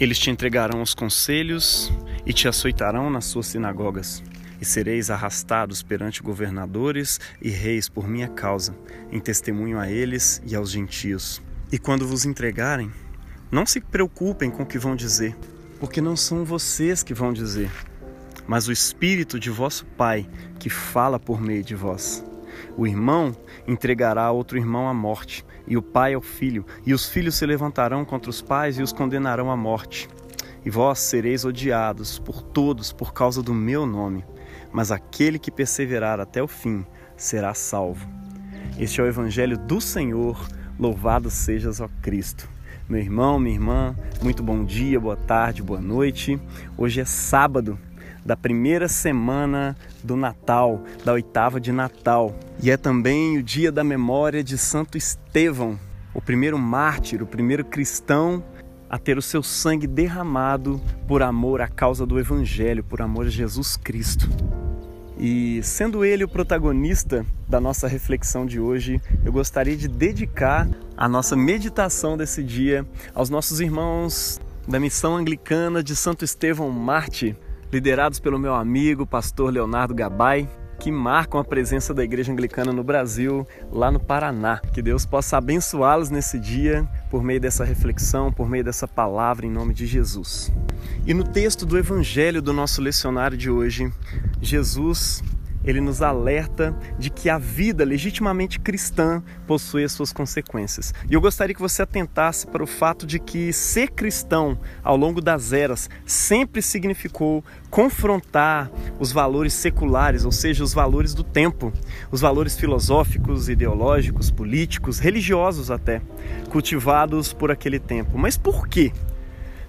Eles te entregarão os conselhos e te açoitarão nas suas sinagogas, e sereis arrastados perante governadores e reis por minha causa, em testemunho a eles e aos gentios. E quando vos entregarem, não se preocupem com o que vão dizer, porque não são vocês que vão dizer, mas o Espírito de vosso Pai que fala por meio de vós. O irmão entregará outro irmão à morte, e o pai ao filho, e os filhos se levantarão contra os pais e os condenarão à morte. E vós sereis odiados por todos por causa do meu nome, mas aquele que perseverar até o fim será salvo. Este é o Evangelho do Senhor, louvado sejas, ó Cristo. Meu irmão, minha irmã, muito bom dia, boa tarde, boa noite. Hoje é sábado, da primeira semana do Natal, da oitava de Natal. E é também o dia da memória de Santo Estevão, o primeiro mártir, o primeiro cristão a ter o seu sangue derramado por amor à causa do Evangelho, por amor a Jesus Cristo. E sendo ele o protagonista da nossa reflexão de hoje, eu gostaria de dedicar a nossa meditação desse dia aos nossos irmãos da missão anglicana de Santo Estevão Marte, liderados pelo meu amigo, pastor Leonardo Gabay, que marcam a presença da Igreja Anglicana no Brasil, lá no Paraná. Que Deus possa abençoá-los nesse dia por meio dessa reflexão, por meio dessa palavra em nome de Jesus. E no texto do Evangelho do nosso lecionário de hoje, Jesus ele nos alerta de que a vida legitimamente cristã possui as suas consequências. E eu gostaria que você atentasse para o fato de que ser cristão ao longo das eras sempre significou confrontar os valores seculares, ou seja, os valores do tempo, os valores filosóficos, ideológicos, políticos, religiosos até, cultivados por aquele tempo. Mas por quê?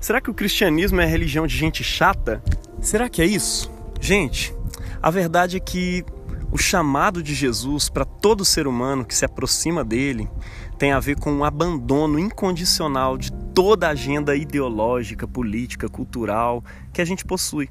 Será que o cristianismo é religião de gente chata? Será que é isso? Gente, a verdade é que o chamado de Jesus para todo ser humano que se aproxima dele tem a ver com um abandono incondicional de toda a agenda ideológica, política, cultural que a gente possui.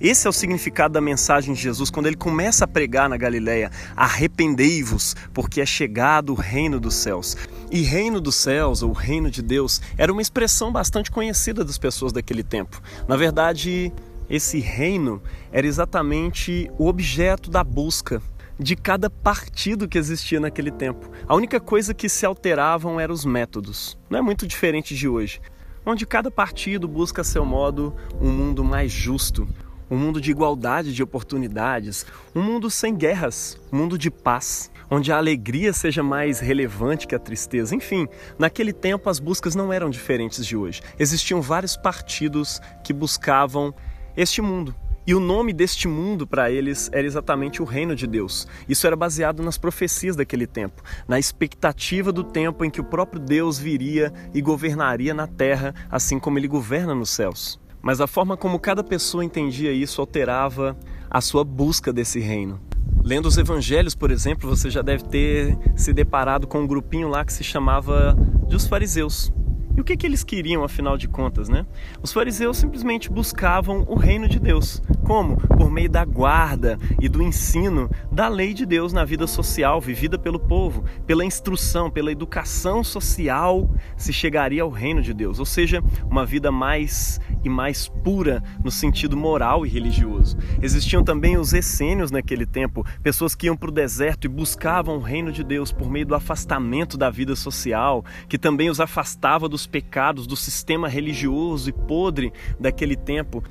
Esse é o significado da mensagem de Jesus quando ele começa a pregar na Galileia: arrependei-vos, porque é chegado o reino dos céus. E reino dos céus, ou reino de Deus, era uma expressão bastante conhecida das pessoas daquele tempo. Na verdade, esse reino era exatamente o objeto da busca de cada partido que existia naquele tempo. A única coisa que se alteravam eram os métodos. Não é muito diferente de hoje, onde cada partido busca a seu modo um mundo mais justo, um mundo de igualdade de oportunidades, um mundo sem guerras, um mundo de paz, onde a alegria seja mais relevante que a tristeza. Enfim, naquele tempo as buscas não eram diferentes de hoje. Existiam vários partidos que buscavam este mundo. E o nome deste mundo para eles era exatamente o reino de Deus. Isso era baseado nas profecias daquele tempo, na expectativa do tempo em que o próprio Deus viria e governaria na terra, assim como ele governa nos céus. Mas a forma como cada pessoa entendia isso alterava a sua busca desse reino. Lendo os evangelhos, por exemplo, você já deve ter se deparado com um grupinho lá que se chamava dos fariseus. E o que, que eles queriam, afinal de contas, né? Os fariseus simplesmente buscavam o reino de Deus. Como? Por meio da guarda e do ensino da lei de Deus na vida social vivida pelo povo, pela instrução, pela educação social, se chegaria ao reino de Deus. Ou seja, uma vida mais e mais pura no sentido moral e religioso. Existiam também os essênios naquele tempo, pessoas que iam para o deserto e buscavam o reino de Deus por meio do afastamento da vida social, que também os afastava dos pecados do sistema religioso e podre daquele tempo.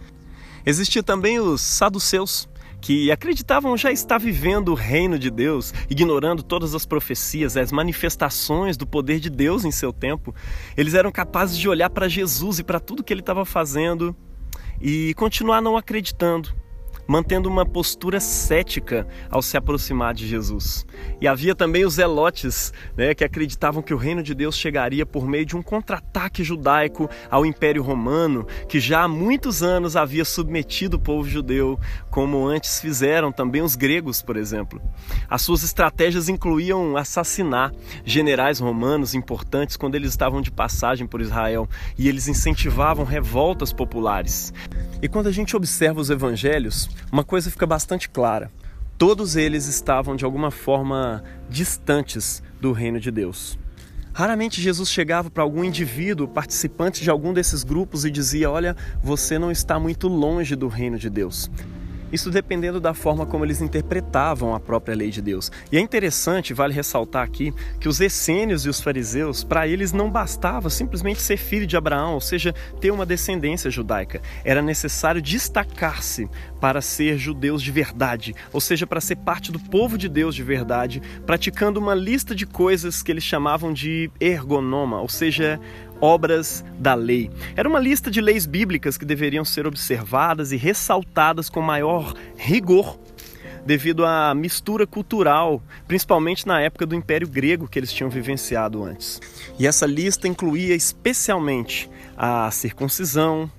Existia também os saduceus, que acreditavam já estar vivendo o reino de Deus, ignorando todas as profecias, as manifestações do poder de Deus em seu tempo. Eles eram capazes de olhar para Jesus e para tudo que ele estava fazendo e continuar não acreditando mantendo uma postura cética ao se aproximar de Jesus. E havia também os zelotes, né, que acreditavam que o reino de Deus chegaria por meio de um contra-ataque judaico ao Império Romano, que já há muitos anos havia submetido o povo judeu, como antes fizeram também os gregos, por exemplo. As suas estratégias incluíam assassinar generais romanos importantes quando eles estavam de passagem por Israel, e eles incentivavam revoltas populares. E quando a gente observa os evangelhos, uma coisa fica bastante clara: todos eles estavam de alguma forma distantes do reino de Deus. Raramente Jesus chegava para algum indivíduo, participante de algum desses grupos, e dizia: Olha, você não está muito longe do reino de Deus. Isso dependendo da forma como eles interpretavam a própria lei de Deus. E é interessante, vale ressaltar aqui, que os essênios e os fariseus, para eles não bastava simplesmente ser filho de Abraão, ou seja, ter uma descendência judaica. Era necessário destacar-se para ser judeus de verdade, ou seja, para ser parte do povo de Deus de verdade, praticando uma lista de coisas que eles chamavam de ergonoma, ou seja, obras da lei. Era uma lista de leis bíblicas que deveriam ser observadas e ressaltadas com maior rigor devido à mistura cultural, principalmente na época do Império Grego que eles tinham vivenciado antes. E essa lista incluía especialmente a circuncisão,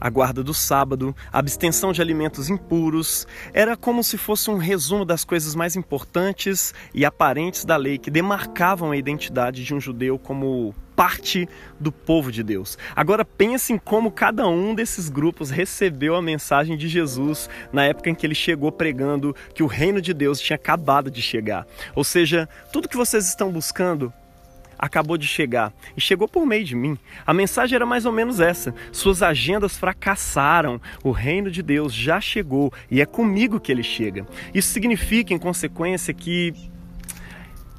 a guarda do sábado, a abstenção de alimentos impuros. Era como se fosse um resumo das coisas mais importantes e aparentes da lei que demarcavam a identidade de um judeu como parte do povo de Deus. Agora pense em como cada um desses grupos recebeu a mensagem de Jesus na época em que ele chegou pregando que o reino de Deus tinha acabado de chegar. Ou seja, tudo que vocês estão buscando acabou de chegar e chegou por meio de mim. A mensagem era mais ou menos essa: suas agendas fracassaram, o reino de Deus já chegou e é comigo que ele chega. Isso significa, em consequência, que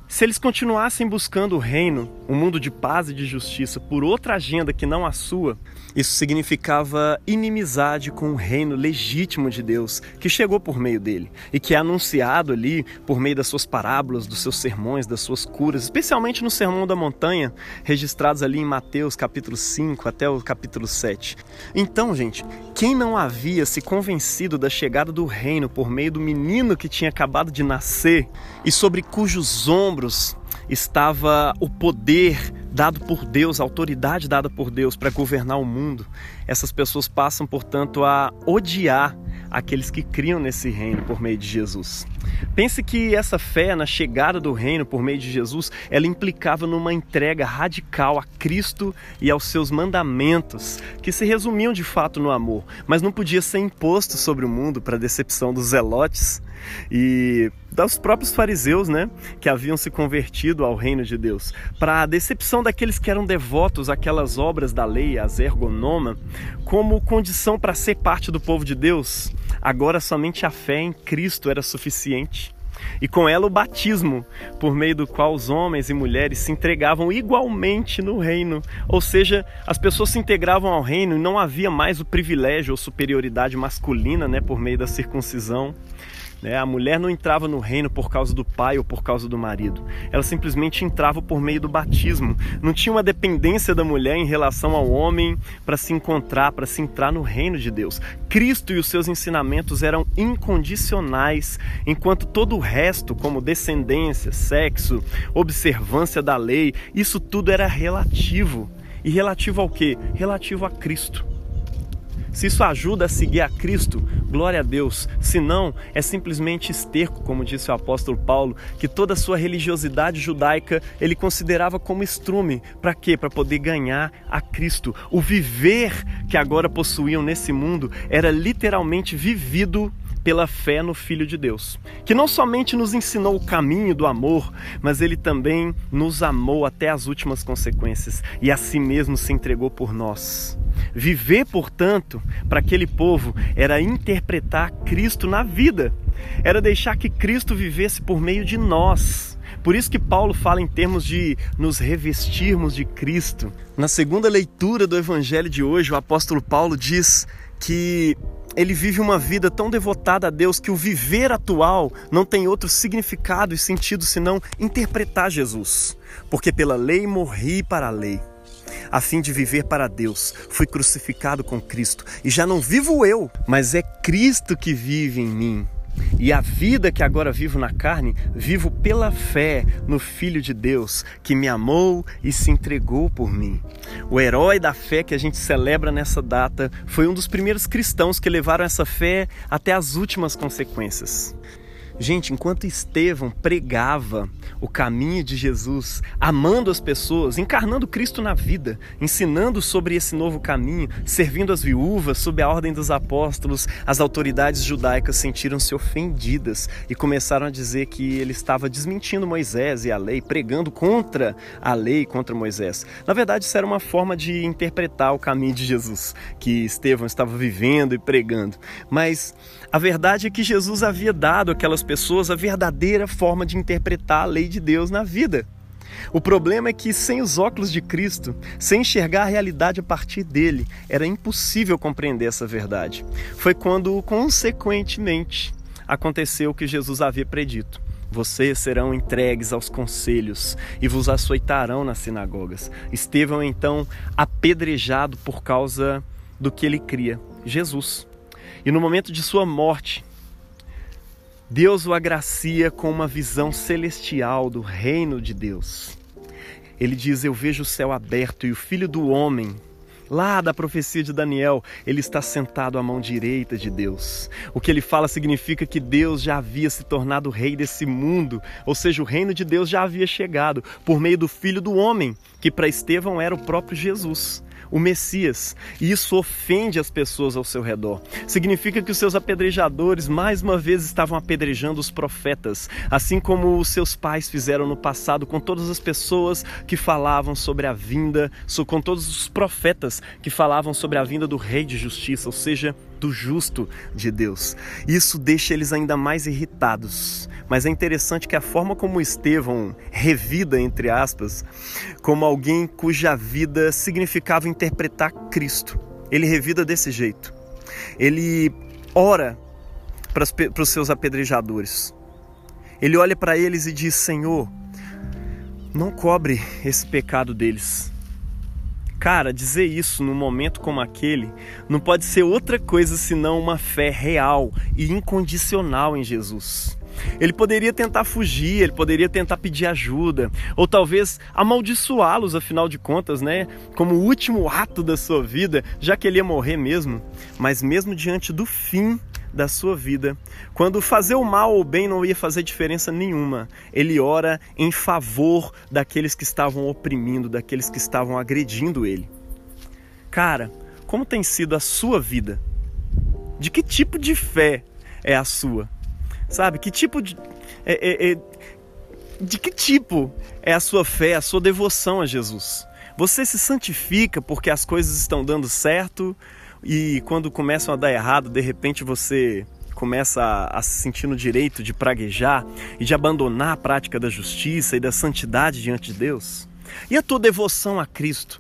se eles continuassem buscando o reino, um mundo de paz e de justiça, por outra agenda que não a sua, isso significava inimizade com o reino legítimo de Deus, que chegou por meio dele e que é anunciado ali por meio das suas parábolas, dos seus sermões, das suas curas, especialmente no Sermão da Montanha, registrados ali em Mateus capítulo 5 até o capítulo 7. Então, gente, quem não havia se convencido da chegada do reino por meio do menino que tinha acabado de nascer e sobre cujos ombros ombros estava o poder dado por Deus, a autoridade dada por Deus para governar o mundo. Essas pessoas passam, portanto, a odiar aqueles que criam nesse reino por meio de Jesus. Pense que essa fé na chegada do reino por meio de Jesus, ela implicava numa entrega radical a Cristo e aos seus mandamentos, que se resumiam de fato no amor, mas não podia ser imposto sobre o mundo para decepção dos zelotes e dos próprios fariseus, né, que haviam se convertido ao reino de Deus. Para a decepção daqueles que eram devotos àquelas obras da lei, as ergonoma, como condição para ser parte do povo de Deus, agora somente a fé em Cristo era suficiente. E com ela o batismo, por meio do qual os homens e mulheres se entregavam igualmente no reino. Ou seja, as pessoas se integravam ao reino e não havia mais o privilégio ou superioridade masculina né, por meio da circuncisão. Né? A mulher não entrava no reino por causa do pai ou por causa do marido. Ela simplesmente entrava por meio do batismo. Não tinha uma dependência da mulher em relação ao homem para se encontrar, para se entrar no reino de Deus. Cristo e os seus ensinamentos eram incondicionais, enquanto todo o resto, como descendência, sexo, observância da lei, isso tudo era relativo. E relativo ao que? Relativo a Cristo. Se isso ajuda a seguir a Cristo, glória a Deus. Se não, é simplesmente esterco, como disse o apóstolo Paulo, que toda a sua religiosidade judaica ele considerava como estrume. Para quê? Para poder ganhar a Cristo. O viver que agora possuíam nesse mundo era literalmente vivido pela fé no Filho de Deus, que não somente nos ensinou o caminho do amor, mas ele também nos amou até as últimas consequências e a si mesmo se entregou por nós. Viver, portanto, para aquele povo era interpretar Cristo na vida, era deixar que Cristo vivesse por meio de nós. Por isso que Paulo fala em termos de nos revestirmos de Cristo. Na segunda leitura do evangelho de hoje, o apóstolo Paulo diz que ele vive uma vida tão devotada a Deus que o viver atual não tem outro significado e sentido senão interpretar Jesus. Porque pela lei morri para a lei, a fim de viver para Deus. Fui crucificado com Cristo e já não vivo eu, mas é Cristo que vive em mim. E a vida que agora vivo na carne, vivo pela fé no Filho de Deus, que me amou e se entregou por mim. O herói da fé que a gente celebra nessa data foi um dos primeiros cristãos que levaram essa fé até as últimas consequências. Gente, enquanto Estevão pregava o caminho de Jesus, amando as pessoas, encarnando Cristo na vida, ensinando sobre esse novo caminho, servindo as viúvas, sob a ordem dos apóstolos, as autoridades judaicas sentiram-se ofendidas e começaram a dizer que ele estava desmentindo Moisés e a lei, pregando contra a lei, contra Moisés. Na verdade, isso era uma forma de interpretar o caminho de Jesus, que Estevão estava vivendo e pregando. Mas a verdade é que Jesus havia dado aquelas pessoas a verdadeira forma de interpretar a lei de Deus na vida. O problema é que, sem os óculos de Cristo, sem enxergar a realidade a partir dele, era impossível compreender essa verdade. Foi quando, consequentemente, aconteceu o que Jesus havia predito. Vocês serão entregues aos conselhos e vos açoitarão nas sinagogas. Estevão, então, apedrejado por causa do que ele cria, Jesus. E no momento de sua morte, Deus o agracia com uma visão celestial do reino de Deus. Ele diz: Eu vejo o céu aberto e o filho do homem, lá da profecia de Daniel, ele está sentado à mão direita de Deus. O que ele fala significa que Deus já havia se tornado rei desse mundo, ou seja, o reino de Deus já havia chegado por meio do filho do homem, que para Estevão era o próprio Jesus o Messias, e isso ofende as pessoas ao seu redor. Significa que os seus apedrejadores mais uma vez estavam apedrejando os profetas, assim como os seus pais fizeram no passado com todas as pessoas que falavam sobre a vinda, com todos os profetas que falavam sobre a vinda do Rei de Justiça, ou seja, do justo de Deus. Isso deixa eles ainda mais irritados. Mas é interessante que a forma como Estevão revida, entre aspas, como alguém cuja vida significava interpretar Cristo, ele revida desse jeito. Ele ora para os seus apedrejadores. Ele olha para eles e diz: Senhor, não cobre esse pecado deles. Cara, dizer isso num momento como aquele não pode ser outra coisa senão uma fé real e incondicional em Jesus. Ele poderia tentar fugir, ele poderia tentar pedir ajuda, ou talvez amaldiçoá-los, afinal de contas, né? Como o último ato da sua vida, já que ele ia morrer mesmo. Mas mesmo diante do fim da sua vida, quando fazer o mal ou o bem não ia fazer diferença nenhuma, ele ora em favor daqueles que estavam oprimindo, daqueles que estavam agredindo ele. Cara, como tem sido a sua vida? De que tipo de fé é a sua? Sabe? Que tipo de. É, é, é, de que tipo é a sua fé, a sua devoção a Jesus? Você se santifica porque as coisas estão dando certo? E quando começam a dar errado, de repente você começa a, se sentir no direito de praguejar e de abandonar a prática da justiça e da santidade diante de Deus? E a tua devoção a Cristo?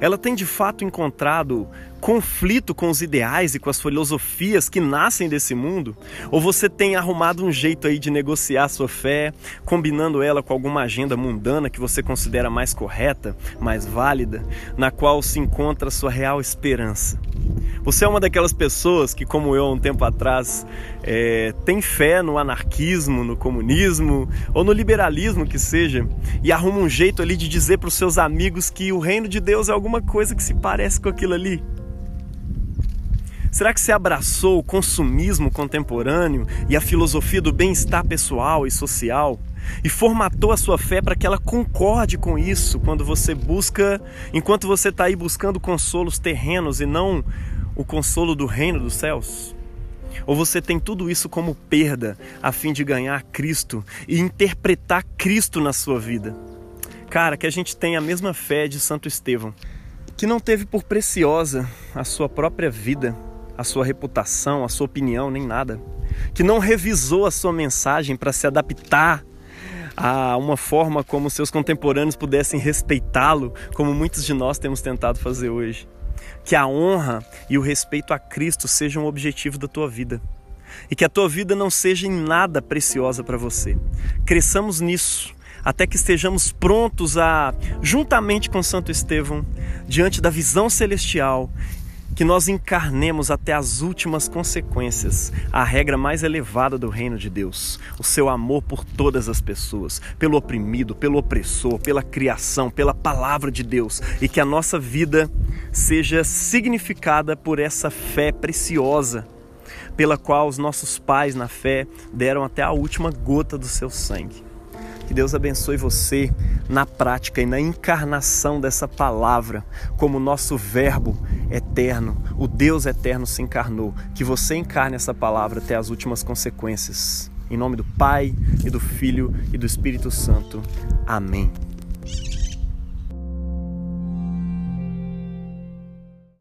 Ela tem de fato encontrado conflito com os ideais e com as filosofias que nascem desse mundo? Ou você tem arrumado um jeito aí de negociar sua fé, combinando ela com alguma agenda mundana que você considera mais correta, mais válida, na qual se encontra a sua real esperança? Você é uma daquelas pessoas que, como eu, um tempo atrás, é, tem fé no anarquismo, no comunismo ou no liberalismo que seja, e arruma um jeito ali de dizer para os seus amigos que o reino de Deus é alguma coisa que se parece com aquilo ali. Será que você abraçou o consumismo contemporâneo e a filosofia do bem-estar pessoal e social e formatou a sua fé para que ela concorde com isso quando você busca, enquanto você está aí buscando consolos terrenos e não o consolo do reino dos céus? Ou você tem tudo isso como perda a fim de ganhar Cristo e interpretar Cristo na sua vida? Cara, que a gente tenha a mesma fé de Santo Estevão, que não teve por preciosa a sua própria vida a sua reputação, a sua opinião, nem nada. Que não revisou a sua mensagem para se adaptar a uma forma como seus contemporâneos pudessem respeitá-lo, como muitos de nós temos tentado fazer hoje. Que a honra e o respeito a Cristo sejam o objetivo da tua vida. E que a tua vida não seja em nada preciosa para você. Cresçamos nisso, até que estejamos prontos a, juntamente com Santo Estevão, diante da visão celestial, que nós encarnemos até as últimas consequências a regra mais elevada do reino de Deus, o seu amor por todas as pessoas, pelo oprimido, pelo opressor, pela criação, pela palavra de Deus, e que a nossa vida seja significada por essa fé preciosa pela qual os nossos pais na fé deram até a última gota do seu sangue. Que Deus abençoe você na prática e na encarnação dessa palavra, como nosso Verbo eterno, o Deus eterno se encarnou. Que você encarne essa palavra até as últimas consequências. Em nome do Pai, e do Filho e do Espírito Santo. Amém.